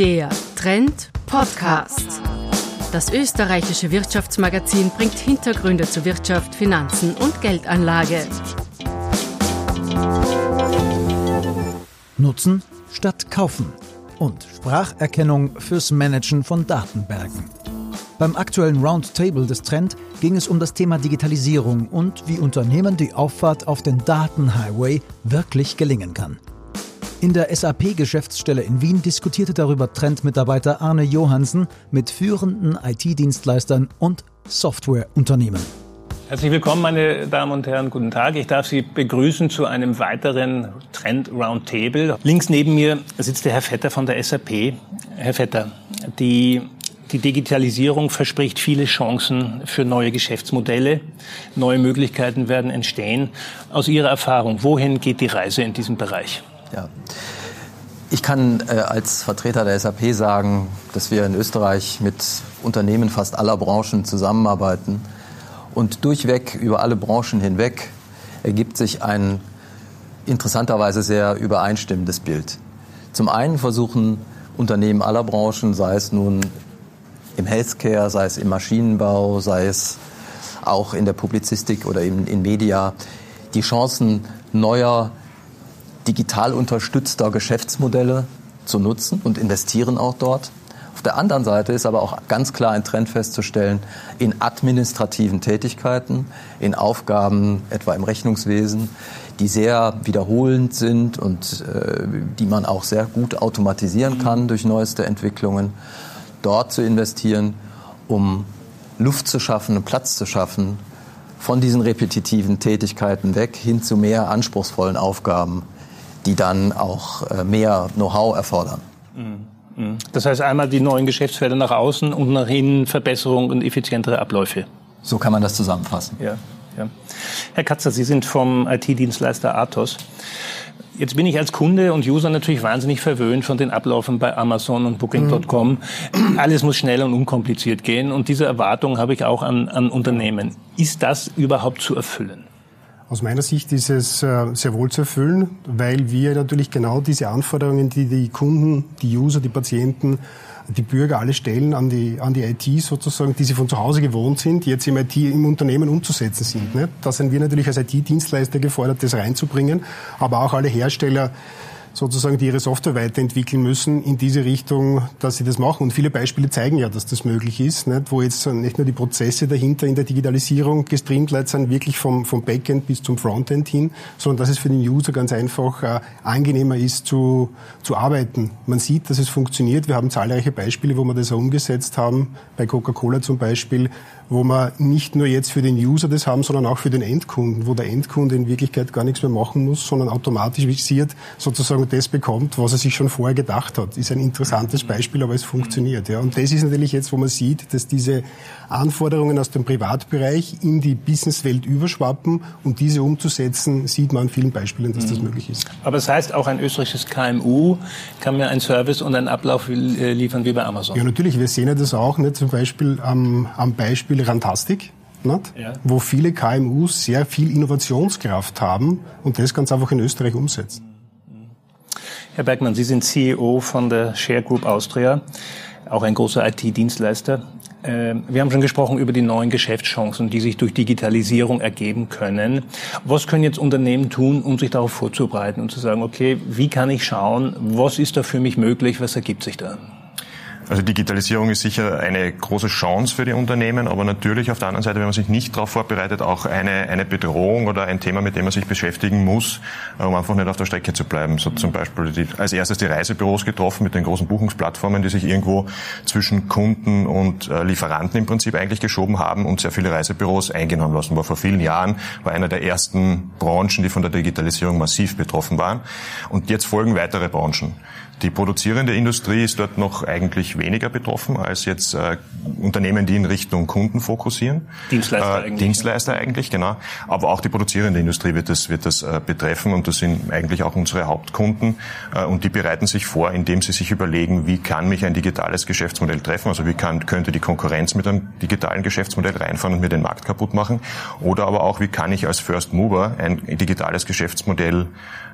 Der Trend Podcast. Das österreichische Wirtschaftsmagazin bringt Hintergründe zu Wirtschaft, Finanzen und Geldanlage. Nutzen statt kaufen und Spracherkennung fürs Managen von Datenbergen. Beim aktuellen Roundtable des Trend ging es um das Thema Digitalisierung und wie Unternehmen die Auffahrt auf den Datenhighway wirklich gelingen kann. In der SAP-Geschäftsstelle in Wien diskutierte darüber Trend-Mitarbeiter Arne Johansen mit führenden IT-Dienstleistern und Softwareunternehmen. Herzlich willkommen, meine Damen und Herren. Guten Tag. Ich darf Sie begrüßen zu einem weiteren Trend Roundtable. Links neben mir sitzt der Herr Vetter von der SAP. Herr Vetter, die die Digitalisierung verspricht viele Chancen für neue Geschäftsmodelle. Neue Möglichkeiten werden entstehen. Aus Ihrer Erfahrung, wohin geht die Reise in diesem Bereich? Ja. Ich kann äh, als Vertreter der SAP sagen, dass wir in Österreich mit Unternehmen fast aller Branchen zusammenarbeiten. Und durchweg, über alle Branchen hinweg, ergibt sich ein interessanterweise sehr übereinstimmendes Bild. Zum einen versuchen Unternehmen aller Branchen, sei es nun im Healthcare, sei es im Maschinenbau, sei es auch in der Publizistik oder in, in Media, die Chancen neuer, digital unterstützter Geschäftsmodelle zu nutzen und investieren auch dort. Auf der anderen Seite ist aber auch ganz klar ein Trend festzustellen in administrativen Tätigkeiten, in Aufgaben etwa im Rechnungswesen, die sehr wiederholend sind und äh, die man auch sehr gut automatisieren kann durch neueste Entwicklungen. Dort zu investieren, um Luft zu schaffen, Platz zu schaffen, von diesen repetitiven Tätigkeiten weg hin zu mehr anspruchsvollen Aufgaben, die dann auch äh, mehr Know-how erfordern. Mhm. Mhm. Das heißt einmal die neuen Geschäftsfelder nach außen und nach innen Verbesserung und effizientere Abläufe. So kann man das zusammenfassen. Ja, ja. Herr Katzer, Sie sind vom IT-Dienstleister Athos. Jetzt bin ich als Kunde und User natürlich wahnsinnig verwöhnt von den Ablaufen bei Amazon und Booking.com. Mhm. Alles muss schnell und unkompliziert gehen und diese Erwartung habe ich auch an, an Unternehmen. Ist das überhaupt zu erfüllen? Aus meiner Sicht ist es äh, sehr wohl zu erfüllen, weil wir natürlich genau diese Anforderungen, die die Kunden, die User, die Patienten die Bürger alle stellen an die, an die IT sozusagen, die sie von zu Hause gewohnt sind, jetzt im IT im Unternehmen umzusetzen sind. Ne? Da sind wir natürlich als IT-Dienstleister gefordert, das reinzubringen, aber auch alle Hersteller sozusagen, die ihre Software weiterentwickeln müssen in diese Richtung, dass sie das machen. Und viele Beispiele zeigen ja, dass das möglich ist, nicht? wo jetzt nicht nur die Prozesse dahinter in der Digitalisierung gestreamlined sind, wirklich vom, vom Backend bis zum Frontend hin, sondern dass es für den User ganz einfach äh, angenehmer ist zu, zu arbeiten. Man sieht, dass es funktioniert. Wir haben zahlreiche Beispiele, wo wir das auch umgesetzt haben. Bei Coca-Cola zum Beispiel, wo wir nicht nur jetzt für den User das haben, sondern auch für den Endkunden, wo der Endkunde in Wirklichkeit gar nichts mehr machen muss, sondern automatisiert sozusagen das bekommt, was er sich schon vorher gedacht hat. Ist ein interessantes Beispiel, aber es funktioniert. Ja. Und das ist natürlich jetzt, wo man sieht, dass diese Anforderungen aus dem Privatbereich in die Businesswelt überschwappen und diese umzusetzen, sieht man an vielen Beispielen, dass das mhm. möglich ist. Aber das heißt, auch ein österreichisches KMU kann mir einen Service und einen Ablauf äh, liefern wie bei Amazon. Ja, natürlich. Wir sehen ja das auch, nicht? zum Beispiel am, am Beispiel Rantastic. Ja. wo viele KMUs sehr viel Innovationskraft haben und das ganz einfach in Österreich umsetzen. Herr Bergmann, Sie sind CEO von der Share Group Austria, auch ein großer IT-Dienstleister. Ähm, wir haben schon gesprochen über die neuen Geschäftschancen, die sich durch Digitalisierung ergeben können. Was können jetzt Unternehmen tun, um sich darauf vorzubereiten und zu sagen, okay, wie kann ich schauen, was ist da für mich möglich, was ergibt sich da? Also Digitalisierung ist sicher eine große Chance für die Unternehmen, aber natürlich auf der anderen Seite, wenn man sich nicht darauf vorbereitet, auch eine, eine Bedrohung oder ein Thema, mit dem man sich beschäftigen muss, äh, um einfach nicht auf der Strecke zu bleiben. So zum Beispiel die, als erstes die Reisebüros getroffen mit den großen Buchungsplattformen, die sich irgendwo zwischen Kunden und äh, Lieferanten im Prinzip eigentlich geschoben haben und sehr viele Reisebüros eingenommen lassen. War vor vielen Jahren, war einer der ersten Branchen, die von der Digitalisierung massiv betroffen waren. Und jetzt folgen weitere Branchen. Die produzierende Industrie ist dort noch eigentlich weniger betroffen als jetzt äh, Unternehmen, die in Richtung Kunden fokussieren. Dienstleister äh, eigentlich. Dienstleister eigentlich, genau. Aber auch die produzierende Industrie wird das, wird das äh, betreffen und das sind eigentlich auch unsere Hauptkunden. Äh, und die bereiten sich vor, indem sie sich überlegen, wie kann mich ein digitales Geschäftsmodell treffen, also wie kann, könnte die Konkurrenz mit einem digitalen Geschäftsmodell reinfahren und mir den Markt kaputt machen. Oder aber auch, wie kann ich als First Mover ein digitales Geschäftsmodell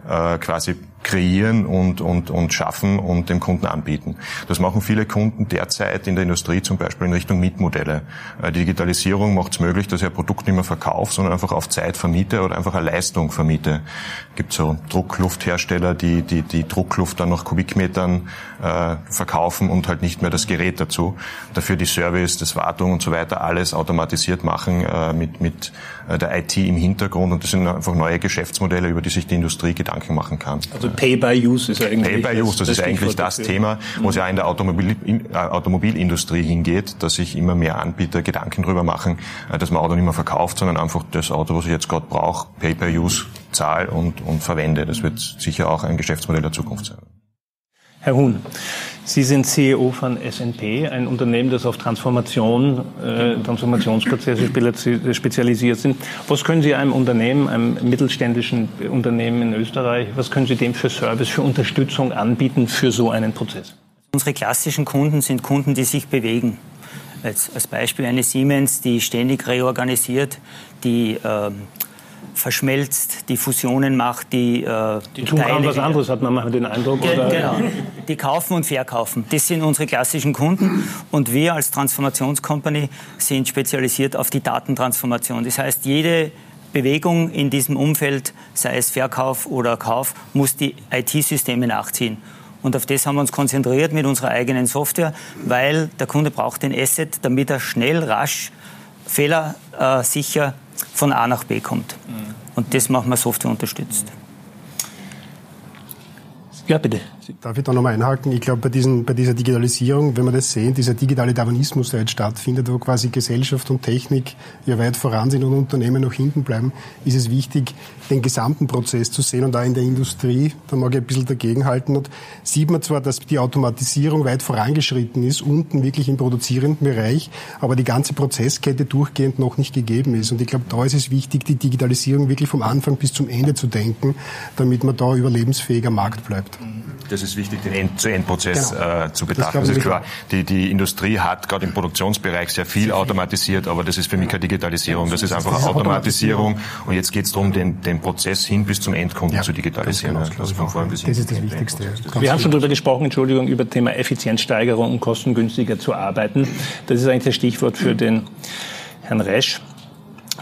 äh, quasi kreieren und, und, und schaffen und dem Kunden anbieten. Das machen viele Kunden derzeit in der Industrie zum Beispiel in Richtung Mietmodelle. Äh, die Digitalisierung macht es möglich, dass ich ein Produkt nicht mehr verkaufe, sondern einfach auf Zeit vermiete oder einfach eine Leistung vermiete. Es gibt so Drucklufthersteller, die, die die Druckluft dann nach Kubikmetern äh, verkaufen und halt nicht mehr das Gerät dazu. Dafür die Service, das Wartung und so weiter alles automatisiert machen äh, mit, mit äh, der IT im Hintergrund und das sind einfach neue Geschäftsmodelle, über die sich die Industrie Gedanken machen kann. Also Pay by Use ist eigentlich Pay by Use, das, das ist eigentlich das dafür. Thema, wo es ja in der Automobil, in, äh, Automobilindustrie hingeht, dass sich immer mehr Anbieter Gedanken darüber machen, äh, dass man Auto nicht mehr verkauft, sondern einfach das Auto, was ich jetzt gerade brauche, Pay by Use, zahl und, und verwende. Das wird sicher auch ein Geschäftsmodell der Zukunft sein. Herr Huhn, Sie sind CEO von SNP, ein Unternehmen, das auf Transformation, äh, Transformationsprozesse spezialisiert sind. Was können Sie einem Unternehmen, einem mittelständischen Unternehmen in Österreich, was können Sie dem für Service, für Unterstützung anbieten für so einen Prozess? Unsere klassischen Kunden sind Kunden, die sich bewegen. Als, als Beispiel eine Siemens, die ständig reorganisiert, die ähm, verschmelzt, die Fusionen macht, die äh, Die tun Teile, was anderes, hat man mal den Eindruck. Ge oder? Genau, die kaufen und verkaufen. Das sind unsere klassischen Kunden und wir als Transformationscompany sind spezialisiert auf die Datentransformation. Das heißt, jede Bewegung in diesem Umfeld, sei es Verkauf oder Kauf, muss die IT-Systeme nachziehen. Und auf das haben wir uns konzentriert mit unserer eigenen Software, weil der Kunde braucht den Asset, damit er schnell, rasch, fehlersicher von A nach B kommt. Mhm. Und das machen wir Software unterstützt. Ja, bitte. Darf ich da nochmal einhaken? Ich glaube, bei, diesen, bei dieser Digitalisierung, wenn wir das sehen, dieser digitale Darwinismus, der jetzt stattfindet, wo quasi Gesellschaft und Technik ja weit voran sind und Unternehmen noch hinten bleiben, ist es wichtig, den gesamten Prozess zu sehen. Und da in der Industrie, da mag ich ein bisschen dagegenhalten, und sieht man zwar, dass die Automatisierung weit vorangeschritten ist, unten wirklich im produzierenden Bereich, aber die ganze Prozesskette durchgehend noch nicht gegeben ist. Und ich glaube, da ist es wichtig, die Digitalisierung wirklich vom Anfang bis zum Ende zu denken, damit man da überlebensfähiger Markt bleibt. Das ist wichtig, den End-zu-End-Prozess genau. äh, zu betrachten. Das, das ist klar. Die, die Industrie hat gerade im Produktionsbereich sehr viel automatisiert, aber das ist für mich keine Digitalisierung. Das ist einfach das ist Automatisierung. Und jetzt geht es darum, den, den Prozess hin bis zum Endkunden ja, zu digitalisieren. Genau, das, das, das ist das Wichtigste. Wir haben schon darüber gesprochen, Entschuldigung, über das Thema Effizienzsteigerung und kostengünstiger zu arbeiten. Das ist eigentlich das Stichwort für den Herrn Resch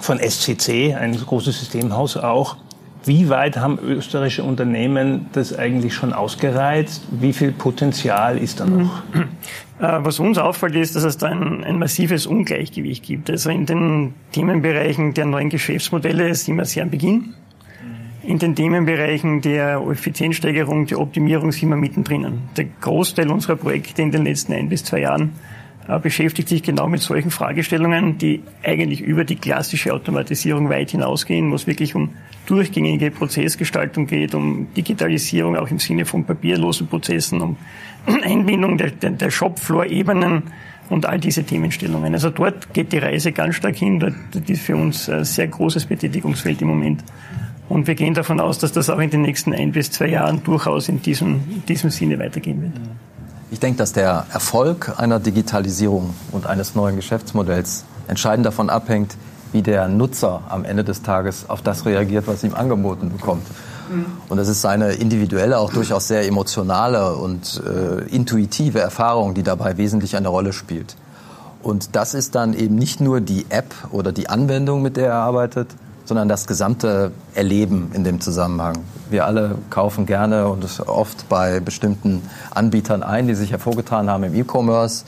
von SCC, ein großes Systemhaus auch. Wie weit haben österreichische Unternehmen das eigentlich schon ausgereizt? Wie viel Potenzial ist da noch? Äh, was uns auffällt, ist, dass es da ein, ein, massives Ungleichgewicht gibt. Also in den Themenbereichen der neuen Geschäftsmodelle sind wir sehr am Beginn. In den Themenbereichen der Effizienzsteigerung, der Optimierung sind wir mittendrin. Der Großteil unserer Projekte in den letzten ein bis zwei Jahren beschäftigt sich genau mit solchen Fragestellungen, die eigentlich über die klassische Automatisierung weit hinausgehen, wo es wirklich um durchgängige Prozessgestaltung geht, um Digitalisierung auch im Sinne von papierlosen Prozessen, um Einbindung der, der, der Shopfloor-Ebenen und all diese Themenstellungen. Also dort geht die Reise ganz stark hin. Dort ist für uns ein sehr großes Betätigungsfeld im Moment. Und wir gehen davon aus, dass das auch in den nächsten ein bis zwei Jahren durchaus in diesem, in diesem Sinne weitergehen wird. Ich denke, dass der Erfolg einer Digitalisierung und eines neuen Geschäftsmodells entscheidend davon abhängt, wie der Nutzer am Ende des Tages auf das reagiert, was ihm angeboten bekommt. Mhm. Und das ist eine individuelle, auch durchaus sehr emotionale und äh, intuitive Erfahrung, die dabei wesentlich eine Rolle spielt. Und das ist dann eben nicht nur die App oder die Anwendung, mit der er arbeitet, sondern das gesamte Erleben in dem Zusammenhang. Wir alle kaufen gerne und oft bei bestimmten Anbietern ein, die sich hervorgetan haben im E-Commerce.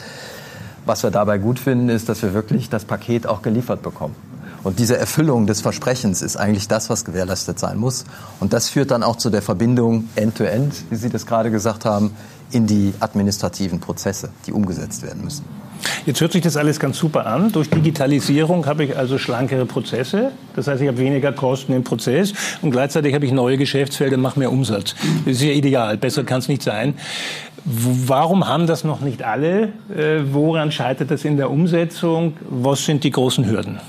Was wir dabei gut finden, ist, dass wir wirklich das Paket auch geliefert bekommen. Und diese Erfüllung des Versprechens ist eigentlich das, was gewährleistet sein muss. Und das führt dann auch zu der Verbindung End-to-End, -End, wie Sie das gerade gesagt haben, in die administrativen Prozesse, die umgesetzt werden müssen. Jetzt hört sich das alles ganz super an. Durch Digitalisierung habe ich also schlankere Prozesse. Das heißt, ich habe weniger Kosten im Prozess und gleichzeitig habe ich neue Geschäftsfelder mache mehr Umsatz. Das ist ja ideal. Besser kann es nicht sein. Warum haben das noch nicht alle? Äh, woran scheitert das in der Umsetzung? Was sind die großen Hürden?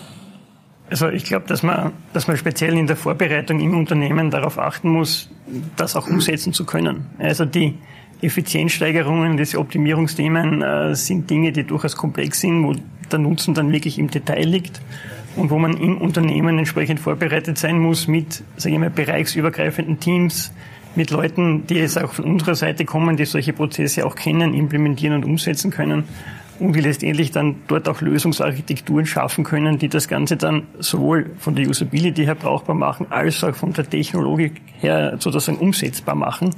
Also ich glaube, dass man, dass man speziell in der Vorbereitung im Unternehmen darauf achten muss, das auch umsetzen zu können. Also die, Effizienzsteigerungen, diese Optimierungsthemen äh, sind Dinge, die durchaus komplex sind, wo der Nutzen dann wirklich im Detail liegt und wo man im Unternehmen entsprechend vorbereitet sein muss mit, sage ich mal, bereichsübergreifenden Teams, mit Leuten, die jetzt auch von unserer Seite kommen, die solche Prozesse auch kennen, implementieren und umsetzen können und die letztendlich dann dort auch Lösungsarchitekturen schaffen können, die das Ganze dann sowohl von der Usability her brauchbar machen, als auch von der Technologie her sozusagen umsetzbar machen,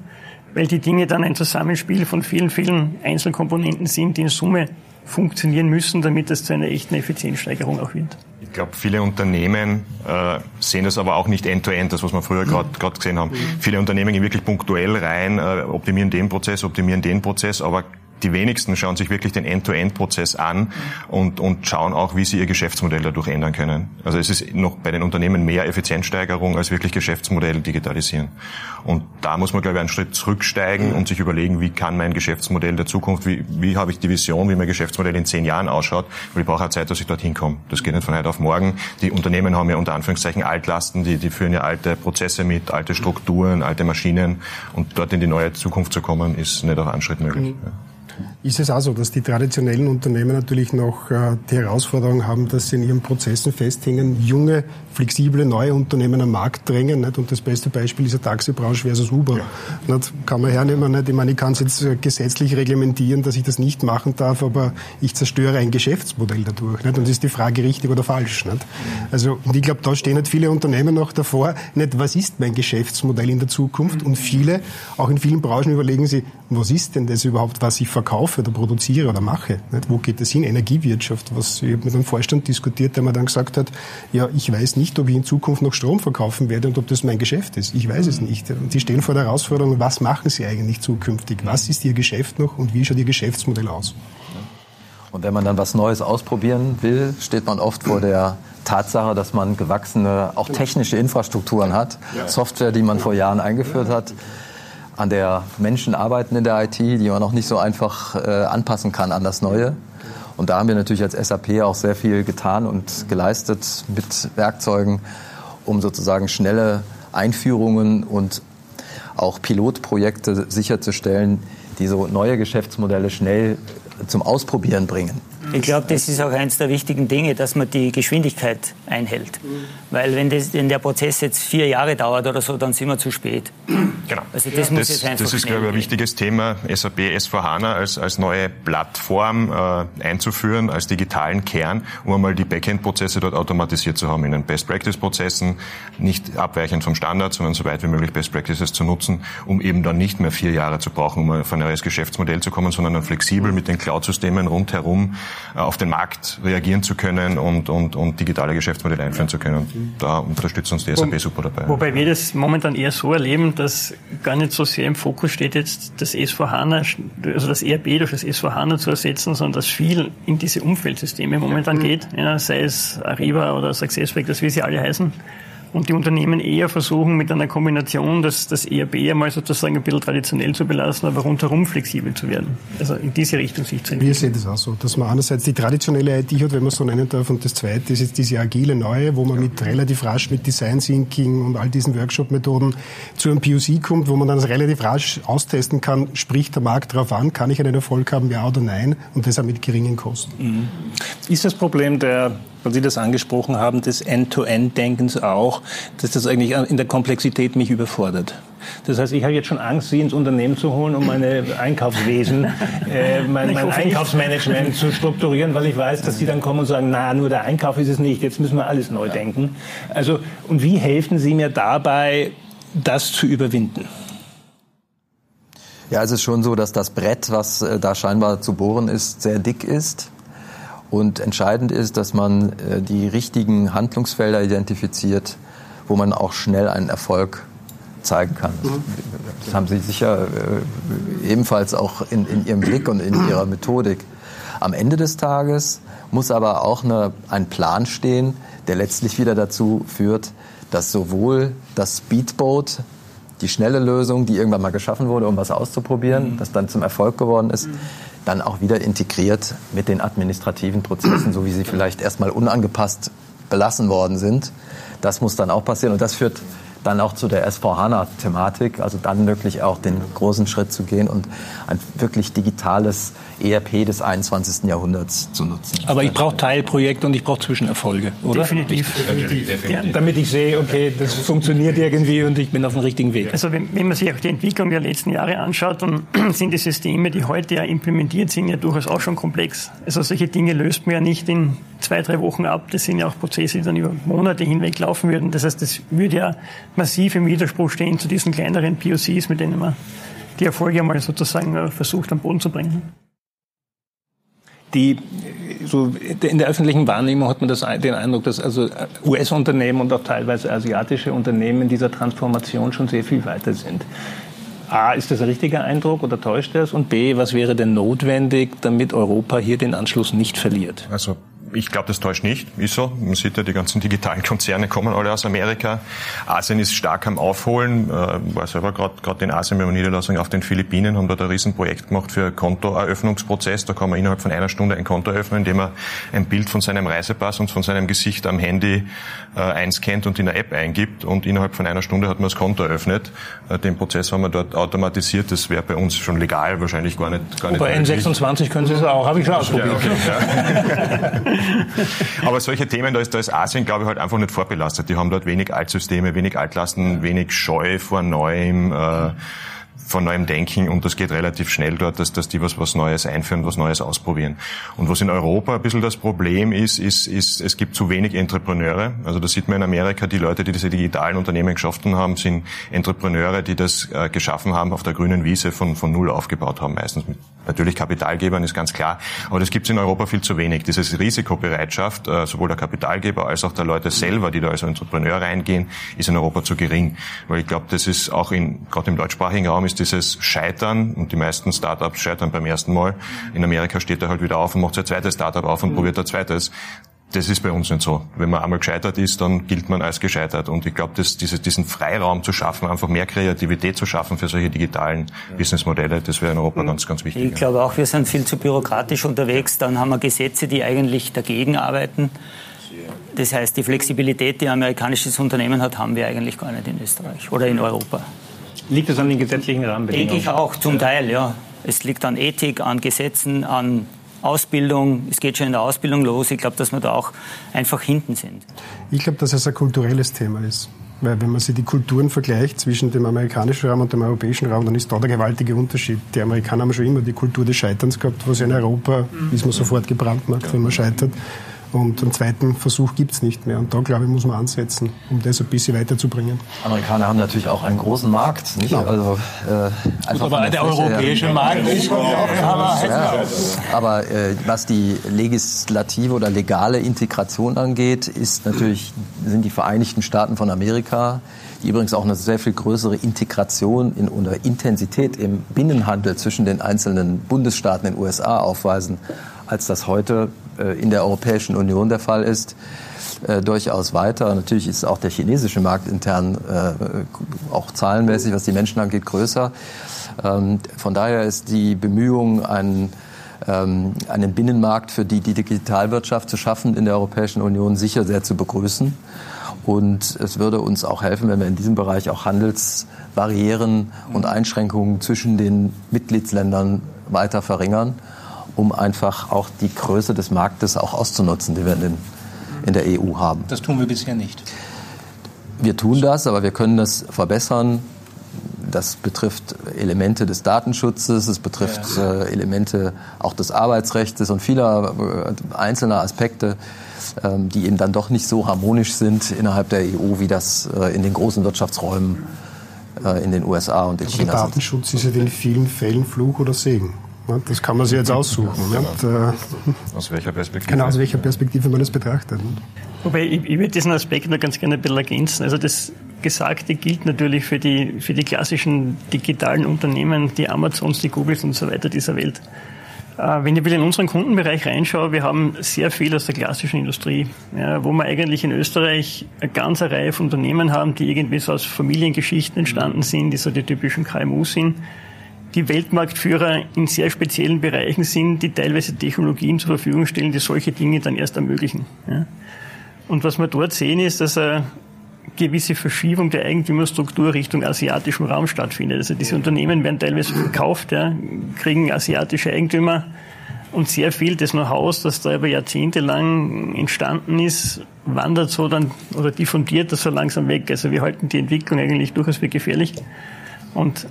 weil die Dinge dann ein Zusammenspiel von vielen, vielen Einzelkomponenten sind, die in Summe funktionieren müssen, damit es zu einer echten Effizienzsteigerung auch wird. Ich glaube, viele Unternehmen äh, sehen das aber auch nicht end-to-end, -end, das was wir früher gerade gesehen haben. Mhm. Viele Unternehmen gehen wirklich punktuell rein, äh, optimieren den Prozess, optimieren den Prozess, aber die wenigsten schauen sich wirklich den End-to-End-Prozess an und, und schauen auch, wie sie ihr Geschäftsmodell dadurch ändern können. Also es ist noch bei den Unternehmen mehr Effizienzsteigerung als wirklich Geschäftsmodell digitalisieren. Und da muss man, glaube ich, einen Schritt zurücksteigen und sich überlegen, wie kann mein Geschäftsmodell der Zukunft, wie, wie habe ich die Vision, wie mein Geschäftsmodell in zehn Jahren ausschaut, weil ich brauche auch Zeit, dass ich dorthin komme. Das geht nicht von heute auf morgen. Die Unternehmen haben ja unter Anführungszeichen Altlasten, die, die führen ja alte Prozesse mit, alte Strukturen, alte Maschinen und dort in die neue Zukunft zu kommen, ist nicht auf einen Schritt möglich. Mhm. Ist es auch so, dass die traditionellen Unternehmen natürlich noch äh, die Herausforderung haben, dass sie in ihren Prozessen festhängen, junge, flexible, neue Unternehmen am Markt drängen. Nicht? Und das beste Beispiel ist die Taxibranche versus Uber. Ja. Nicht? Kann man hernehmen. Nicht? Ich meine, ich kann es jetzt äh, gesetzlich reglementieren, dass ich das nicht machen darf, aber ich zerstöre ein Geschäftsmodell dadurch. Nicht? Und das ist die Frage richtig oder falsch. Nicht? Also, und ich glaube, da stehen halt viele Unternehmen noch davor, nicht, was ist mein Geschäftsmodell in der Zukunft? Und viele, auch in vielen Branchen überlegen sie, was ist denn das überhaupt, was ich verkaufe oder produziere oder mache? Nicht? Wo geht das hin? Energiewirtschaft. Was, ich habe mit einem Vorstand diskutiert, der mir dann gesagt hat, ja, ich weiß nicht, ob ich in Zukunft noch Strom verkaufen werde und ob das mein Geschäft ist. Ich weiß es nicht. Und sie stehen vor der Herausforderung, was machen sie eigentlich zukünftig? Was ist ihr Geschäft noch und wie schaut ihr Geschäftsmodell aus? Und wenn man dann was Neues ausprobieren will, steht man oft vor der Tatsache, dass man gewachsene, auch technische Infrastrukturen hat, Software, die man vor Jahren eingeführt hat an der Menschen arbeiten in der IT, die man auch nicht so einfach äh, anpassen kann an das Neue. Und da haben wir natürlich als SAP auch sehr viel getan und geleistet mit Werkzeugen, um sozusagen schnelle Einführungen und auch Pilotprojekte sicherzustellen, die so neue Geschäftsmodelle schnell zum Ausprobieren bringen. Ich glaube, das ist auch eines der wichtigen Dinge, dass man die Geschwindigkeit einhält. Mhm. Weil wenn, das, wenn der Prozess jetzt vier Jahre dauert oder so, dann sind wir zu spät. Genau. Also das, ja. muss das, jetzt das ist, glaube ich, ein wichtiges Thema, SAP S4HANA als, als neue Plattform äh, einzuführen, als digitalen Kern, um einmal die Backend-Prozesse dort automatisiert zu haben, in den Best-Practice-Prozessen, nicht abweichend vom Standard, sondern so weit wie möglich Best Practices zu nutzen, um eben dann nicht mehr vier Jahre zu brauchen, um auf ein neues Geschäftsmodell zu kommen, sondern dann flexibel mit den Cloud-Systemen rundherum auf den Markt reagieren zu können und, und, und digitale Geschäftsmodelle einführen zu können. Und da unterstützt uns die SAP super dabei. Wobei wir das momentan eher so erleben, dass gar nicht so sehr im Fokus steht, jetzt das S4HANA, also das ERP durch das S4HANA zu ersetzen, sondern dass viel in diese Umfeldsysteme momentan geht, ja, sei es Ariba oder SuccessFactors, wie sie alle heißen und die Unternehmen eher versuchen mit einer Kombination das, das ERP einmal sozusagen ein bisschen traditionell zu belassen, aber rundherum flexibel zu werden. Also in diese Richtung sich zu entwickeln. Wir sehen das auch so, dass man einerseits die traditionelle IT hat, wenn man es so nennen darf, und das zweite ist jetzt diese agile neue, wo man mit relativ rasch mit Design Thinking und all diesen Workshop-Methoden zu einem POC kommt, wo man dann relativ rasch austesten kann, spricht der Markt darauf an, kann ich einen Erfolg haben, ja oder nein, und deshalb mit geringen Kosten. Mhm. Ist das Problem der weil Sie das angesprochen haben, des End-to-End-Denkens auch, dass das eigentlich in der Komplexität mich überfordert. Das heißt, ich habe jetzt schon Angst, Sie ins Unternehmen zu holen, um meine Einkaufswesen, äh, mein, mein Einkaufsmanagement zu strukturieren, weil ich weiß, dass Sie dann kommen und sagen, na, nur der Einkauf ist es nicht, jetzt müssen wir alles neu denken. Also, und wie helfen Sie mir dabei, das zu überwinden? Ja, es ist schon so, dass das Brett, was äh, da scheinbar zu bohren ist, sehr dick ist. Und entscheidend ist, dass man äh, die richtigen Handlungsfelder identifiziert, wo man auch schnell einen Erfolg zeigen kann. Mhm. Das haben Sie sicher äh, ebenfalls auch in, in Ihrem Blick und in Ihrer Methodik. Am Ende des Tages muss aber auch eine, ein Plan stehen, der letztlich wieder dazu führt, dass sowohl das Speedboat, die schnelle Lösung, die irgendwann mal geschaffen wurde, um was auszuprobieren, mhm. das dann zum Erfolg geworden ist, mhm dann auch wieder integriert mit den administrativen Prozessen, so wie sie vielleicht erstmal unangepasst belassen worden sind. Das muss dann auch passieren und das führt dann auch zu der SV-HANA-Thematik, also dann wirklich auch den großen Schritt zu gehen und ein wirklich digitales ERP des 21. Jahrhunderts zu nutzen. Aber ich brauche Teilprojekte und ich brauche Zwischenerfolge, oder? Definitiv. Definitiv. Ja, damit ich sehe, okay, das funktioniert irgendwie und ich bin auf dem richtigen Weg. Also wenn, wenn man sich auch die Entwicklung der letzten Jahre anschaut, dann sind die Systeme, die heute ja implementiert sind, ja durchaus auch schon komplex. Also solche Dinge löst man ja nicht in zwei, drei Wochen ab. Das sind ja auch Prozesse, die dann über Monate hinweg laufen würden. Das heißt, das würde ja massiv im Widerspruch stehen zu diesen kleineren POCs, mit denen man die Erfolge einmal sozusagen äh, versucht, am Boden zu bringen die so in der öffentlichen Wahrnehmung hat man das, den Eindruck, dass also US-Unternehmen und auch teilweise asiatische Unternehmen in dieser Transformation schon sehr viel weiter sind. A, ist das ein richtiger Eindruck oder täuscht das? Und B, was wäre denn notwendig, damit Europa hier den Anschluss nicht verliert? Also ich glaube, das täuscht nicht, ist so. Man sieht ja, die ganzen digitalen Konzerne kommen alle aus Amerika. Asien ist stark am Aufholen. Äh, war selber gerade in Asien mit einer Niederlassung auf den Philippinen, haben dort ein Riesenprojekt gemacht für Kontoeröffnungsprozess. Da kann man innerhalb von einer Stunde ein Konto öffnen, indem man ein Bild von seinem Reisepass und von seinem Gesicht am Handy äh, einscannt und in der App eingibt. Und innerhalb von einer Stunde hat man das Konto eröffnet. Äh, den Prozess haben wir dort automatisiert. Das wäre bei uns schon legal, wahrscheinlich gar nicht. Gar nicht bei N26 können Sie es auch, habe ich schon ausprobiert. Ja, okay, ja. Aber solche Themen, da ist, da ist Asien, glaube ich, halt einfach nicht vorbelastet. Die haben dort wenig Altsysteme, wenig Altlasten, wenig Scheu vor Neuem. Äh, von neuem Denken und das geht relativ schnell dort, dass, dass die was, was Neues einführen, was Neues ausprobieren. Und was in Europa ein bisschen das Problem ist, ist, ist, es gibt zu wenig Entrepreneure. Also das sieht man in Amerika, die Leute, die diese digitalen Unternehmen geschaffen haben, sind Entrepreneure, die das äh, geschaffen haben, auf der grünen Wiese von, von Null aufgebaut haben, meistens mit natürlich Kapitalgebern, ist ganz klar. Aber das gibt es in Europa viel zu wenig. Diese Risikobereitschaft, äh, sowohl der Kapitalgeber als auch der Leute selber, die da als Entrepreneur reingehen, ist in Europa zu gering. Weil ich glaube, das ist auch in, gerade im deutschsprachigen Raum ist dieses Scheitern, und die meisten Startups scheitern beim ersten Mal. In Amerika steht er halt wieder auf und macht sein zweites Startup auf und mhm. probiert ein zweites. Das ist bei uns nicht so. Wenn man einmal gescheitert ist, dann gilt man als gescheitert. Und ich glaube, diese, diesen Freiraum zu schaffen, einfach mehr Kreativität zu schaffen für solche digitalen Businessmodelle, das wäre in Europa mhm. ganz, ganz wichtig. Ich glaube auch, wir sind viel zu bürokratisch unterwegs. Dann haben wir Gesetze, die eigentlich dagegen arbeiten. Das heißt, die Flexibilität, die ein amerikanisches Unternehmen hat, haben wir eigentlich gar nicht in Österreich oder in Europa. Liegt es an den gesetzlichen Rahmenbedingungen? Denke ich auch, zum Teil, ja. Es liegt an Ethik, an Gesetzen, an Ausbildung. Es geht schon in der Ausbildung los. Ich glaube, dass wir da auch einfach hinten sind. Ich glaube, dass es ein kulturelles Thema ist. Weil wenn man sich die Kulturen vergleicht zwischen dem amerikanischen Raum und dem europäischen Raum, dann ist da der gewaltige Unterschied. Die Amerikaner haben schon immer die Kultur des Scheiterns gehabt, was in Europa ist man sofort gebrandmarkt, wenn man scheitert. Und einen zweiten Versuch gibt es nicht mehr. Und da, glaube ich, muss man ansetzen, um das ein bisschen weiterzubringen. Amerikaner haben natürlich auch einen großen Markt. Nicht? Genau. Also, äh, Gut, aber der, der europäische her. Markt ist aber, ja, aber äh, was die legislative oder legale Integration angeht, ist natürlich, sind die Vereinigten Staaten von Amerika die übrigens auch eine sehr viel größere Integration in, oder Intensität im Binnenhandel zwischen den einzelnen Bundesstaaten in den USA aufweisen, als das heute in der Europäischen Union der Fall ist, äh, durchaus weiter. Natürlich ist auch der chinesische Markt intern äh, auch zahlenmäßig, was die Menschen angeht, größer. Ähm, von daher ist die Bemühung, einen, ähm, einen Binnenmarkt für die, die Digitalwirtschaft zu schaffen in der Europäischen Union sicher sehr zu begrüßen. Und es würde uns auch helfen, wenn wir in diesem Bereich auch Handelsbarrieren und Einschränkungen zwischen den Mitgliedsländern weiter verringern um einfach auch die Größe des Marktes auch auszunutzen, die wir in, in der EU haben. Das tun wir bisher nicht. Wir tun das, aber wir können das verbessern. Das betrifft Elemente des Datenschutzes, es betrifft ja. äh, Elemente auch des Arbeitsrechts und vieler äh, einzelner Aspekte, ähm, die eben dann doch nicht so harmonisch sind innerhalb der EU, wie das äh, in den großen Wirtschaftsräumen äh, in den USA und in aber China der Datenschutz ist ja in vielen Fällen Fluch oder Segen. Ne? Das kann man sich jetzt aussuchen. Genau. Aus welcher Perspektive? Genau, aus welcher Perspektive man das betrachtet. Wobei, ich, ich würde diesen Aspekt noch ganz gerne ein bisschen ergänzen. Also das Gesagte gilt natürlich für die, für die klassischen digitalen Unternehmen, die Amazons, die Googles und so weiter dieser Welt. Äh, wenn ich wieder in unseren Kundenbereich reinschaue, wir haben sehr viel aus der klassischen Industrie, ja, wo wir eigentlich in Österreich eine ganze Reihe von Unternehmen haben, die irgendwie so aus Familiengeschichten entstanden sind, die so die typischen KMU sind die Weltmarktführer in sehr speziellen Bereichen sind, die teilweise Technologien zur Verfügung stellen, die solche Dinge dann erst ermöglichen. Ja. Und was wir dort sehen, ist, dass eine gewisse Verschiebung der Eigentümerstruktur Richtung asiatischem Raum stattfindet. Also diese Unternehmen werden teilweise verkauft, ja, kriegen asiatische Eigentümer und sehr viel des Know-hows, das da über Jahrzehnte lang entstanden ist, wandert so dann oder diffundiert das so langsam weg. Also wir halten die Entwicklung eigentlich durchaus für gefährlich und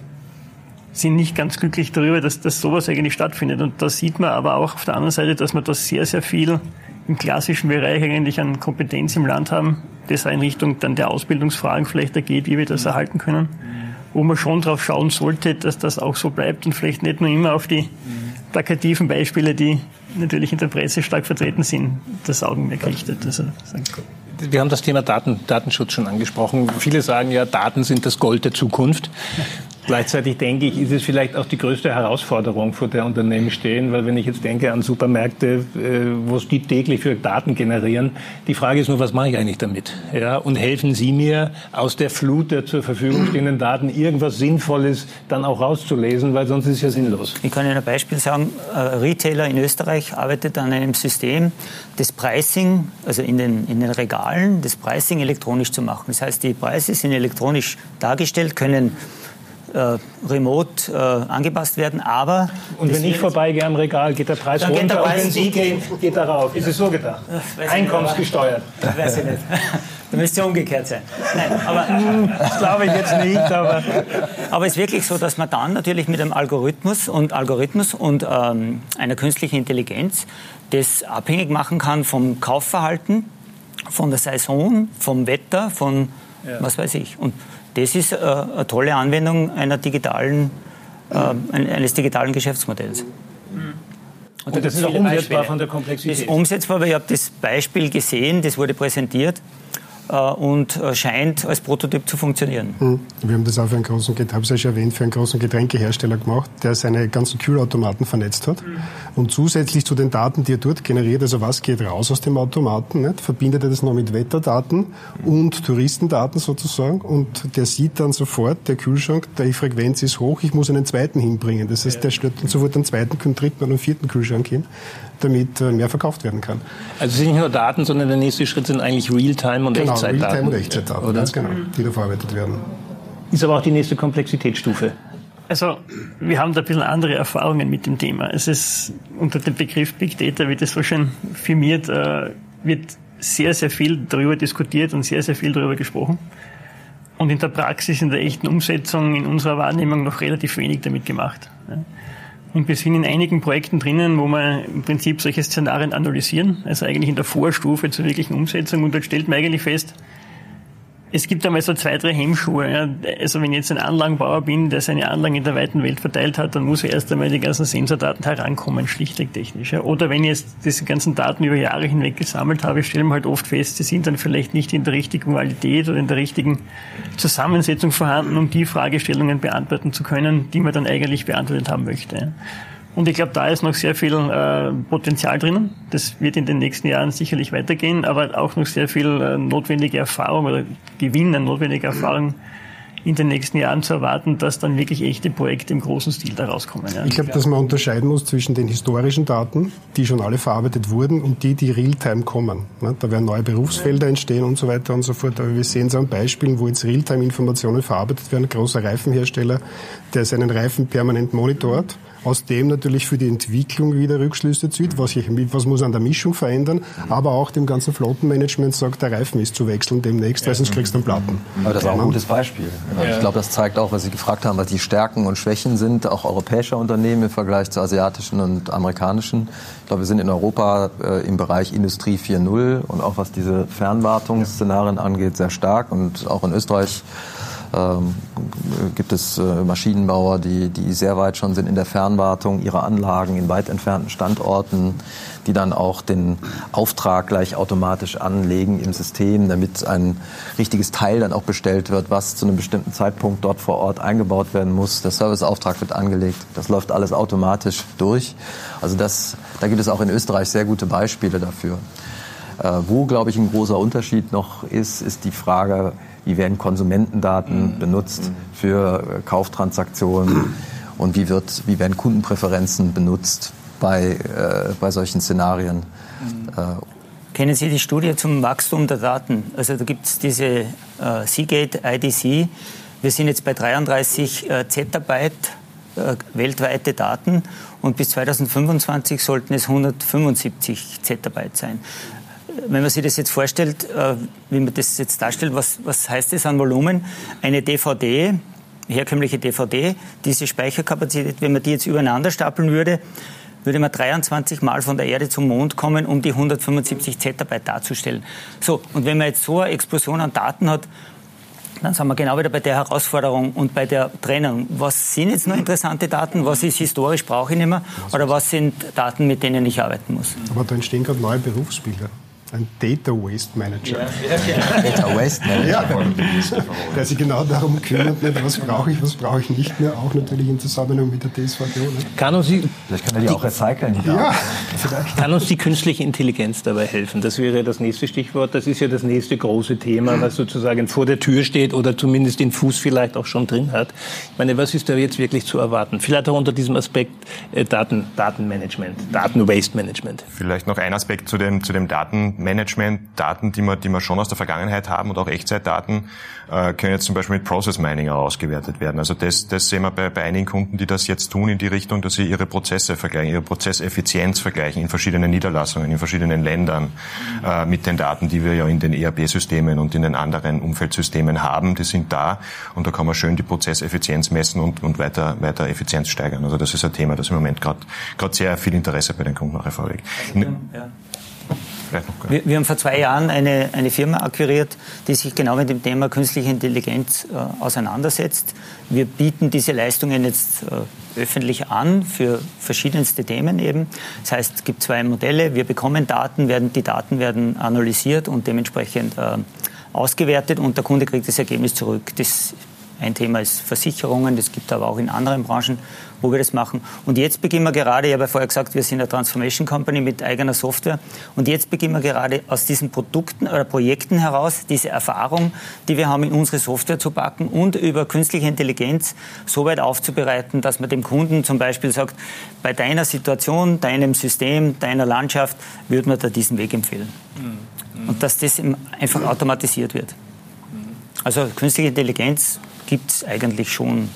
sind nicht ganz glücklich darüber, dass, dass sowas eigentlich stattfindet. Und da sieht man aber auch auf der anderen Seite, dass wir da sehr, sehr viel im klassischen Bereich eigentlich an Kompetenz im Land haben, das in Richtung dann der Ausbildungsfragen vielleicht da geht, wie wir das erhalten können, wo man schon darauf schauen sollte, dass das auch so bleibt und vielleicht nicht nur immer auf die plakativen Beispiele, die natürlich in der Presse stark vertreten sind, das Augenmerk richtet. Also, wir haben das Thema Daten, Datenschutz schon angesprochen. Viele sagen ja, Daten sind das Gold der Zukunft. Gleichzeitig denke ich, ist es vielleicht auch die größte Herausforderung, vor der Unternehmen stehen, weil wenn ich jetzt denke an Supermärkte, äh, wo die täglich für Daten generieren, die Frage ist nur, was mache ich eigentlich damit? Ja, und helfen Sie mir aus der Flut der zur Verfügung stehenden Daten irgendwas Sinnvolles dann auch rauszulesen, weil sonst ist es ja sinnlos. Ich kann Ihnen ein Beispiel sagen. Ein Retailer in Österreich arbeitet an einem System, das Pricing, also in den, in den Regalen, das Pricing elektronisch zu machen. Das heißt, die Preise sind elektronisch dargestellt, können äh, remote äh, angepasst werden, aber... Und wenn ich vorbeigehe am Regal, geht der Preis runter geht der Preis und wenn Sie gehen, geht er rauf. Ist es so gedacht? Einkommensgesteuert. Weiß ich nicht. Da müsste ja umgekehrt sein. Nein, aber das glaube ich jetzt nicht. Aber, aber es ist wirklich so, dass man dann natürlich mit einem Algorithmus und Algorithmus und ähm, einer künstlichen Intelligenz das abhängig machen kann vom Kaufverhalten, von der Saison, vom Wetter, von ja. was weiß ich. Und das ist äh, eine tolle Anwendung einer digitalen, äh, eines digitalen Geschäftsmodells. Mhm. Und, Und das ist auch umsetzbar Beispiele. von der Komplexität. Das ist umsetzbar, weil ich habe das Beispiel gesehen, das wurde präsentiert. Äh, und äh, scheint als Prototyp zu funktionieren. Hm. Wir haben das auch für einen großen, habe es ja schon erwähnt, für einen großen Getränkehersteller gemacht, der seine ganzen Kühlautomaten vernetzt hat. Mhm. Und zusätzlich zu den Daten, die er dort generiert, also was geht raus aus dem Automaten, nicht, verbindet er das noch mit Wetterdaten mhm. und Touristendaten sozusagen. Und der sieht dann sofort, der Kühlschrank, die Frequenz ist hoch, ich muss einen zweiten hinbringen. Das heißt, der stellt dann sofort einen zweiten, einen dritten und einen vierten Kühlschrank hin damit äh, mehr verkauft werden kann. Also es sind nicht nur Daten, sondern der nächste Schritt sind eigentlich Realtime und genau, Echtzeitdaten. Realtime und Echtzeitdaten, oder? ganz genau, die da verarbeitet werden. Ist aber auch die nächste Komplexitätsstufe. Also wir haben da ein bisschen andere Erfahrungen mit dem Thema. Es ist unter dem Begriff Big Data, wie das so schön firmiert, äh, wird sehr, sehr viel darüber diskutiert und sehr, sehr viel darüber gesprochen. Und in der Praxis, in der echten Umsetzung, in unserer Wahrnehmung noch relativ wenig damit gemacht. Und wir sind in einigen Projekten drinnen, wo wir im Prinzip solche Szenarien analysieren, also eigentlich in der Vorstufe zur wirklichen Umsetzung. Und dort stellt man eigentlich fest, es gibt einmal so zwei, drei Hemmschuhe. Also wenn ich jetzt ein Anlagenbauer bin, der seine Anlagen in der weiten Welt verteilt hat, dann muss er erst einmal die ganzen Sensordaten herankommen, schlichtweg technisch. Oder wenn ich jetzt diese ganzen Daten über Jahre hinweg gesammelt habe, stellen wir halt oft fest, sie sind dann vielleicht nicht in der richtigen Qualität oder in der richtigen Zusammensetzung vorhanden, um die Fragestellungen beantworten zu können, die man dann eigentlich beantwortet haben möchte. Und ich glaube, da ist noch sehr viel äh, Potenzial drinnen. Das wird in den nächsten Jahren sicherlich weitergehen, aber auch noch sehr viel äh, notwendige Erfahrung oder Gewinn an notwendiger Erfahrung in den nächsten Jahren zu erwarten, dass dann wirklich echte Projekte im großen Stil da rauskommen. Ja. Ich glaube, dass man unterscheiden muss zwischen den historischen Daten, die schon alle verarbeitet wurden, und die, die real-time kommen. Da werden neue Berufsfelder entstehen und so weiter und so fort. Aber wir sehen es an Beispielen, wo jetzt Realtime-Informationen verarbeitet werden. Ein großer Reifenhersteller, der seinen Reifen permanent monitort aus dem natürlich für die Entwicklung wieder Rückschlüsse zieht, was, ich, was muss an der Mischung verändern, aber auch dem ganzen Flottenmanagement sagt, der Reifen ist zu wechseln demnächst, weil sonst kriegst du einen Platten. Aber das ist auch ein gutes Beispiel. Ja. Ich glaube, das zeigt auch, was Sie gefragt haben, was die Stärken und Schwächen sind, auch europäischer Unternehmen im Vergleich zu asiatischen und amerikanischen. Ich glaube, wir sind in Europa äh, im Bereich Industrie 4.0 und auch was diese Fernwartungsszenarien angeht, sehr stark und auch in Österreich ähm, gibt es äh, Maschinenbauer, die, die sehr weit schon sind in der Fernwartung ihrer Anlagen in weit entfernten Standorten, die dann auch den Auftrag gleich automatisch anlegen im System, damit ein richtiges Teil dann auch bestellt wird, was zu einem bestimmten Zeitpunkt dort vor Ort eingebaut werden muss. Der Serviceauftrag wird angelegt. Das läuft alles automatisch durch. Also das, da gibt es auch in Österreich sehr gute Beispiele dafür. Äh, wo, glaube ich, ein großer Unterschied noch ist, ist die Frage, wie werden Konsumentendaten mhm. benutzt mhm. für äh, Kauftransaktionen und wie, wird, wie werden Kundenpräferenzen benutzt bei, äh, bei solchen Szenarien. Mhm. Äh, Kennen Sie die Studie zum Wachstum der Daten? Also da gibt es diese äh, Seagate IDC. Wir sind jetzt bei 33 äh, Zettabyte äh, weltweite Daten und bis 2025 sollten es 175 Zettabyte sein. Wenn man sich das jetzt vorstellt, äh, wie man das jetzt darstellt, was, was heißt das an Volumen? Eine DVD, herkömmliche DVD, diese Speicherkapazität, wenn man die jetzt übereinander stapeln würde, würde man 23 Mal von der Erde zum Mond kommen, um die 175 Zettabyte darzustellen. So, und wenn man jetzt so eine Explosion an Daten hat, dann sind wir genau wieder bei der Herausforderung und bei der Trennung. Was sind jetzt noch interessante Daten? Was ist historisch, brauche ich nicht mehr? Oder was sind Daten, mit denen ich arbeiten muss? Aber da entstehen gerade neue Berufsbilder. Ein Data Waste Manager. Ja. Data Waste Manager. Ja, der sich genau darum kümmert, nicht, was brauche ich, was brauche ich nicht mehr, auch natürlich im Zusammenhang mit der DSVGO. Kann uns die, vielleicht kann er die, die auch recyceln. Ja, vielleicht. Kann uns die künstliche Intelligenz dabei helfen? Das wäre das nächste Stichwort. Das ist ja das nächste große Thema, was sozusagen vor der Tür steht oder zumindest den Fuß vielleicht auch schon drin hat. Ich meine, was ist da jetzt wirklich zu erwarten? Vielleicht auch unter diesem Aspekt äh, Daten, Datenmanagement, Daten-Waste Management. Vielleicht noch ein Aspekt zu dem, zu dem Daten Management, Daten, die wir, die wir schon aus der Vergangenheit haben und auch Echtzeitdaten, äh, können jetzt zum Beispiel mit Process Mining auch ausgewertet werden. Also das, das sehen wir bei, bei einigen Kunden, die das jetzt tun in die Richtung, dass sie ihre Prozesse vergleichen, ihre Prozesseffizienz vergleichen in verschiedenen Niederlassungen, in verschiedenen Ländern äh, mit den Daten, die wir ja in den ERP-Systemen und in den anderen Umfeldsystemen haben. Die sind da und da kann man schön die Prozesseffizienz messen und, und weiter, weiter Effizienz steigern. Also das ist ein Thema, das im Moment gerade sehr viel Interesse bei den Kunden auch erfolgt. Ja. Wir, wir, haben vor zwei Jahren eine, eine Firma akquiriert, die sich genau mit dem Thema künstliche Intelligenz äh, auseinandersetzt. Wir bieten diese Leistungen jetzt äh, öffentlich an für verschiedenste Themen eben. Das heißt, es gibt zwei Modelle. Wir bekommen Daten, werden, die Daten werden analysiert und dementsprechend äh, ausgewertet und der Kunde kriegt das Ergebnis zurück. Das ein Thema ist Versicherungen, das gibt aber auch in anderen Branchen, wo wir das machen. Und jetzt beginnen wir gerade, ich habe ja vorher gesagt, wir sind eine Transformation Company mit eigener Software. Und jetzt beginnen wir gerade aus diesen Produkten oder Projekten heraus, diese Erfahrung, die wir haben, in unsere Software zu packen und über künstliche Intelligenz so weit aufzubereiten, dass man dem Kunden zum Beispiel sagt, bei deiner Situation, deinem System, deiner Landschaft, würde man da diesen Weg empfehlen. Mhm. Und dass das einfach automatisiert wird. Also künstliche Intelligenz gibt es eigentlich schon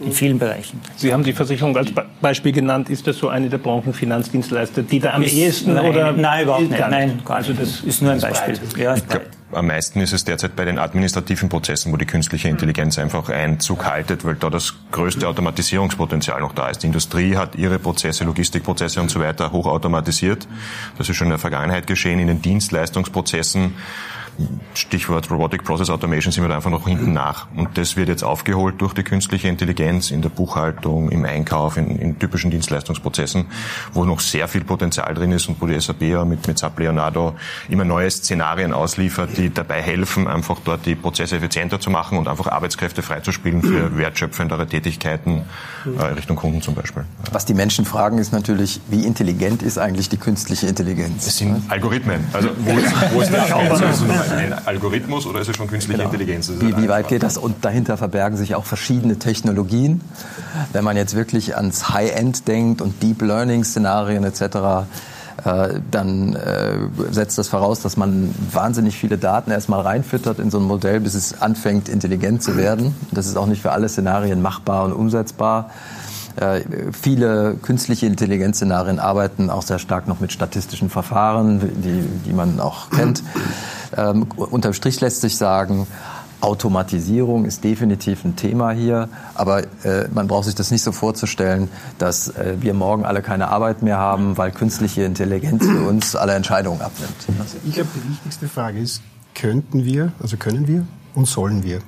in vielen Bereichen. Sie haben die Versicherung als Beispiel genannt. Ist das so eine der Branchenfinanzdienstleister, die da am ist, ehesten nein, oder? Nein, überhaupt nicht. Nein, also das ist nur ein Beispiel. Ja, ich glaub, am meisten ist es derzeit bei den administrativen Prozessen, wo die künstliche Intelligenz einfach Einzug haltet, weil da das größte Automatisierungspotenzial noch da ist. Die Industrie hat ihre Prozesse, Logistikprozesse und so weiter hochautomatisiert. Das ist schon in der Vergangenheit geschehen. In den Dienstleistungsprozessen Stichwort Robotic Process Automation sind wir da einfach noch hinten nach. Und das wird jetzt aufgeholt durch die künstliche Intelligenz in der Buchhaltung, im Einkauf, in, in typischen Dienstleistungsprozessen, wo noch sehr viel Potenzial drin ist und wo die SAP ja mit, mit SAP Leonardo immer neue Szenarien ausliefert, die dabei helfen, einfach dort die Prozesse effizienter zu machen und einfach Arbeitskräfte freizuspielen für wertschöpfendere Tätigkeiten äh, Richtung Kunden zum Beispiel. Was die Menschen fragen, ist natürlich, wie intelligent ist eigentlich die künstliche Intelligenz? Es sind Algorithmen. Also wo ist, wo ist der ein Algorithmus oder ist es schon künstliche genau. Intelligenz? Wie, wie, weit geht das? Und dahinter verbergen sich auch verschiedene Technologien. Wenn man jetzt wirklich ans High-End denkt und Deep Learning-Szenarien etc., äh, dann äh, setzt das voraus, dass man wahnsinnig viele Daten erstmal reinfüttert in so ein Modell, bis es anfängt, intelligent zu werden. Das ist auch nicht für alle Szenarien machbar und umsetzbar. Äh, viele künstliche Intelligenzszenarien arbeiten auch sehr stark noch mit statistischen Verfahren, die, die man auch kennt. Ähm, unterm Strich lässt sich sagen, Automatisierung ist definitiv ein Thema hier, aber äh, man braucht sich das nicht so vorzustellen, dass äh, wir morgen alle keine Arbeit mehr haben, weil künstliche Intelligenz für uns alle Entscheidungen abnimmt. Also ich glaube, die wichtigste Frage ist, könnten wir, also können wir und sollen wir?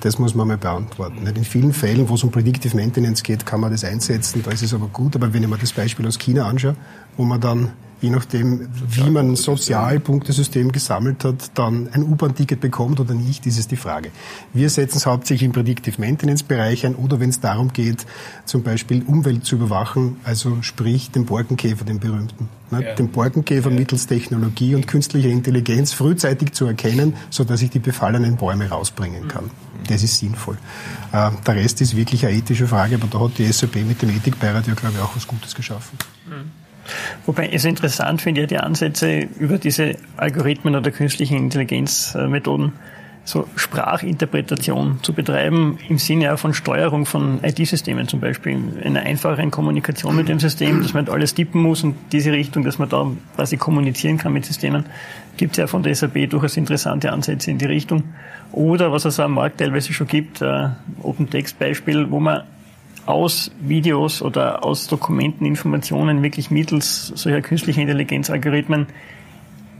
Das muss man mal beantworten. In vielen Fällen, wo es um Predictive Maintenance geht, kann man das einsetzen, da ist es aber gut. Aber wenn ich mir das Beispiel aus China anschaue, wo man dann je nachdem, wie man ein Sozialpunktesystem gesammelt hat, dann ein U-Bahn-Ticket bekommt oder nicht, ist es die Frage. Wir setzen es hauptsächlich im Predictive Maintenance-Bereich ein oder wenn es darum geht, zum Beispiel Umwelt zu überwachen, also sprich den Borkenkäfer, den berühmten. Ne? Ja. Den Borkenkäfer ja. mittels Technologie und künstlicher Intelligenz frühzeitig zu erkennen, sodass ich die befallenen Bäume rausbringen kann. Mhm. Das ist sinnvoll. Äh, der Rest ist wirklich eine ethische Frage, aber da hat die SAP mit dem Ethikbeirat ja, glaube ich, auch was Gutes geschaffen. Mhm. Wobei es interessant finde, ja die Ansätze über diese Algorithmen oder künstlichen Intelligenzmethoden, so Sprachinterpretation zu betreiben, im Sinne auch von Steuerung von IT-Systemen zum Beispiel, einer einfacheren Kommunikation mit dem System, dass man halt alles tippen muss und diese Richtung, dass man da quasi kommunizieren kann mit Systemen, gibt es ja von der SAP durchaus interessante Ansätze in die Richtung. Oder was es am Markt teilweise schon gibt, äh, Open Text Beispiel, wo man aus Videos oder aus Dokumenten Informationen wirklich mittels solcher künstlicher Intelligenzalgorithmen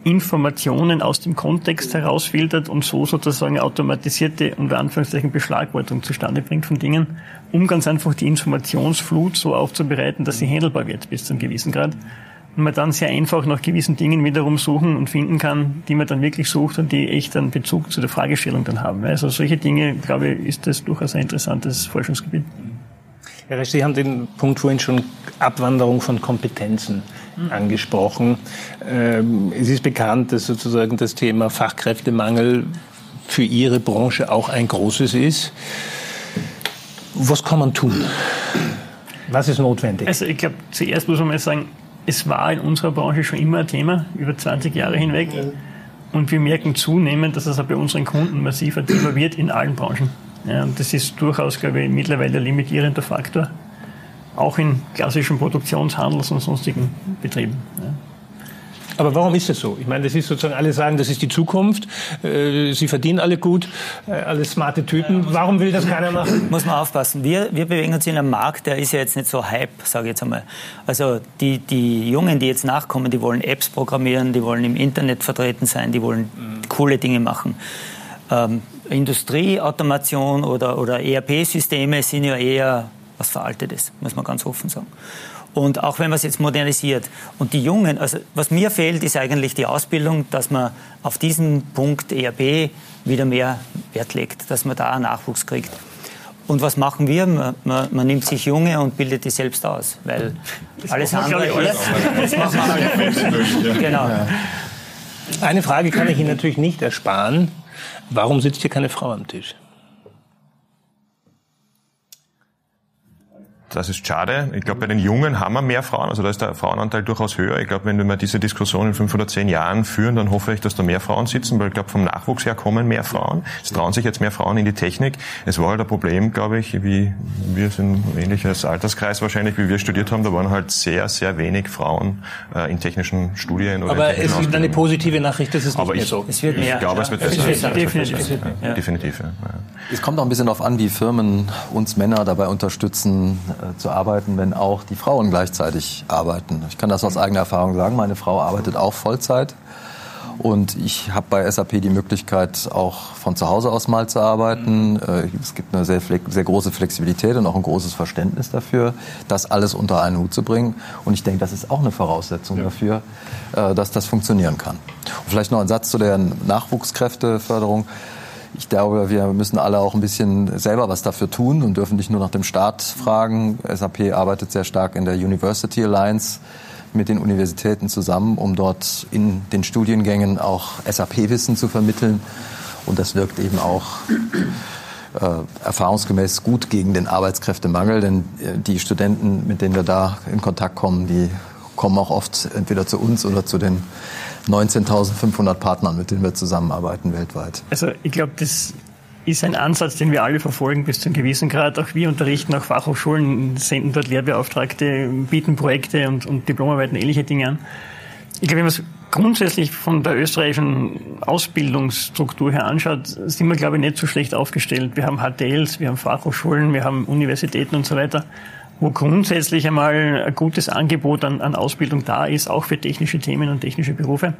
Informationen aus dem Kontext herausfiltert und so sozusagen automatisierte, unter Anführungszeichen, Beschlagwortung zustande bringt von Dingen, um ganz einfach die Informationsflut so aufzubereiten, dass sie handelbar wird bis zu einem gewissen Grad. Und man dann sehr einfach nach gewissen Dingen wiederum suchen und finden kann, die man dann wirklich sucht und die echt einen Bezug zu der Fragestellung dann haben. Also solche Dinge, glaube ich, ist das durchaus ein interessantes Forschungsgebiet. Herr Resch, Sie haben den Punkt vorhin schon Abwanderung von Kompetenzen mhm. angesprochen. Ähm, es ist bekannt, dass sozusagen das Thema Fachkräftemangel für Ihre Branche auch ein großes ist. Was kann man tun? Was ist notwendig? Also ich glaube, zuerst muss man mal sagen, es war in unserer Branche schon immer ein Thema, über 20 Jahre hinweg. Und wir merken zunehmend, dass es auch bei unseren Kunden massiver Thema wird in allen Branchen. Ja, und das ist durchaus, glaube ich, mittlerweile ein limitierender Faktor, auch in klassischen Produktionshandels- und sonstigen Betrieben. Ja. Aber warum ist das so? Ich meine, das ist sozusagen, alle sagen, das ist die Zukunft. Äh, sie verdienen alle gut, äh, alle smarte Typen. Warum will das keiner machen? Muss man aufpassen. Wir, wir bewegen uns in einem Markt, der ist ja jetzt nicht so Hype, sage ich jetzt einmal. Also die, die Jungen, die jetzt nachkommen, die wollen Apps programmieren, die wollen im Internet vertreten sein, die wollen mhm. coole Dinge machen. Ähm, Industrieautomation oder, oder ERP-Systeme sind ja eher was Veraltetes, muss man ganz offen sagen. Und auch wenn man es jetzt modernisiert. Und die Jungen, also was mir fehlt, ist eigentlich die Ausbildung, dass man auf diesen Punkt ERP wieder mehr Wert legt, dass man da einen Nachwuchs kriegt. Und was machen wir? Man, man, man, nimmt sich Junge und bildet die selbst aus, weil das alles andere ist. Das machen wir genau. Eine Frage kann ich Ihnen natürlich nicht ersparen. Warum sitzt hier keine Frau am Tisch? Das ist schade. Ich glaube, bei den Jungen haben wir mehr Frauen, also da ist der Frauenanteil durchaus höher. Ich glaube, wenn wir diese Diskussion in fünf oder zehn Jahren führen, dann hoffe ich, dass da mehr Frauen sitzen, weil ich glaube, vom Nachwuchs her kommen mehr Frauen. Es trauen sich jetzt mehr Frauen in die Technik. Es war halt ein Problem, glaube ich, wie wir sind ähnliches Alterskreis wahrscheinlich, wie wir studiert haben, da waren halt sehr, sehr wenig Frauen äh, in technischen Studien. Oder Aber es ist eine positive Nachricht, das ist nicht Aber mehr ich, so. Es wird mehr. Ich glaube, es wird besser. Es definitiv. Definitiv. Ja. Definitiv ja. Es kommt auch ein bisschen darauf an, wie Firmen uns Männer dabei unterstützen, zu arbeiten, wenn auch die Frauen gleichzeitig arbeiten. Ich kann das aus eigener Erfahrung sagen. Meine Frau arbeitet auch Vollzeit. Und ich habe bei SAP die Möglichkeit, auch von zu Hause aus mal zu arbeiten. Äh, es gibt eine sehr, sehr große Flexibilität und auch ein großes Verständnis dafür, das alles unter einen Hut zu bringen. Und ich denke, das ist auch eine Voraussetzung ja. dafür, äh, dass das funktionieren kann. Und vielleicht noch ein Satz zu der Nachwuchskräfteförderung ich glaube, wir müssen alle auch ein bisschen selber was dafür tun und dürfen nicht nur nach dem Staat fragen. SAP arbeitet sehr stark in der University Alliance mit den Universitäten zusammen, um dort in den Studiengängen auch SAP-Wissen zu vermitteln. Und das wirkt eben auch äh, erfahrungsgemäß gut gegen den Arbeitskräftemangel, denn äh, die Studenten, mit denen wir da in Kontakt kommen, die kommen auch oft entweder zu uns oder zu den 19.500 Partnern, mit denen wir zusammenarbeiten weltweit. Also ich glaube, das ist ein Ansatz, den wir alle verfolgen bis zu einem gewissen Grad. Auch wir unterrichten auch Fachhochschulen, senden dort Lehrbeauftragte, bieten Projekte und, und Diplomarbeiten, ähnliche Dinge an. Ich glaube, wenn man es grundsätzlich von der österreichischen Ausbildungsstruktur her anschaut, sind wir, glaube ich, nicht so schlecht aufgestellt. Wir haben HTLs, wir haben Fachhochschulen, wir haben Universitäten und so weiter wo grundsätzlich einmal ein gutes Angebot an, an Ausbildung da ist, auch für technische Themen und technische Berufe.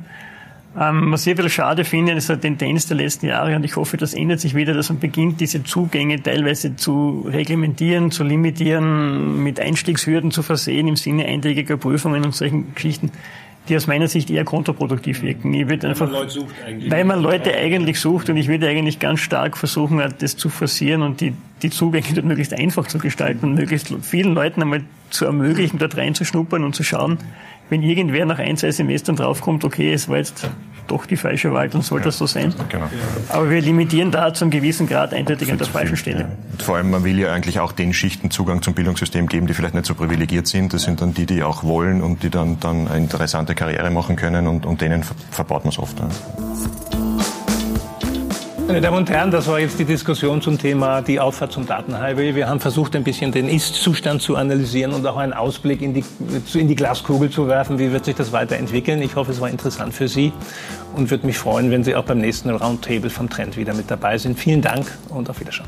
Ähm, was ich ein bisschen schade finde, ist eine Tendenz der letzten Jahre und ich hoffe, das ändert sich wieder, dass man beginnt, diese Zugänge teilweise zu reglementieren, zu limitieren, mit Einstiegshürden zu versehen im Sinne eintägiger Prüfungen und solchen Geschichten die aus meiner Sicht eher kontraproduktiv wirken. Ich würde einfach, weil man, Leute, weil man Leute eigentlich sucht und ich würde eigentlich ganz stark versuchen, das zu forcieren und die, die Zugänge dort möglichst einfach zu gestalten und möglichst vielen Leuten einmal zu ermöglichen, dort reinzuschnuppern und zu schauen, wenn irgendwer nach ein, zwei Semestern draufkommt, okay, es war jetzt doch die falsche Wahl, dann soll ja. das so sein. Genau. Aber wir limitieren da zu einem gewissen Grad eindeutig an der falschen Stelle. Ja. vor allem, man will ja eigentlich auch den Schichten Zugang zum Bildungssystem geben, die vielleicht nicht so privilegiert sind. Das sind dann die, die auch wollen und die dann, dann eine interessante Karriere machen können und, und denen verbaut man es oft. Ja. Meine Damen und Herren, das war jetzt die Diskussion zum Thema die Auffahrt zum Datenhighway. Wir haben versucht, ein bisschen den Ist-Zustand zu analysieren und auch einen Ausblick in die, in die Glaskugel zu werfen. Wie wird sich das weiterentwickeln? Ich hoffe, es war interessant für Sie und würde mich freuen, wenn Sie auch beim nächsten Roundtable vom Trend wieder mit dabei sind. Vielen Dank und auf Wiedersehen.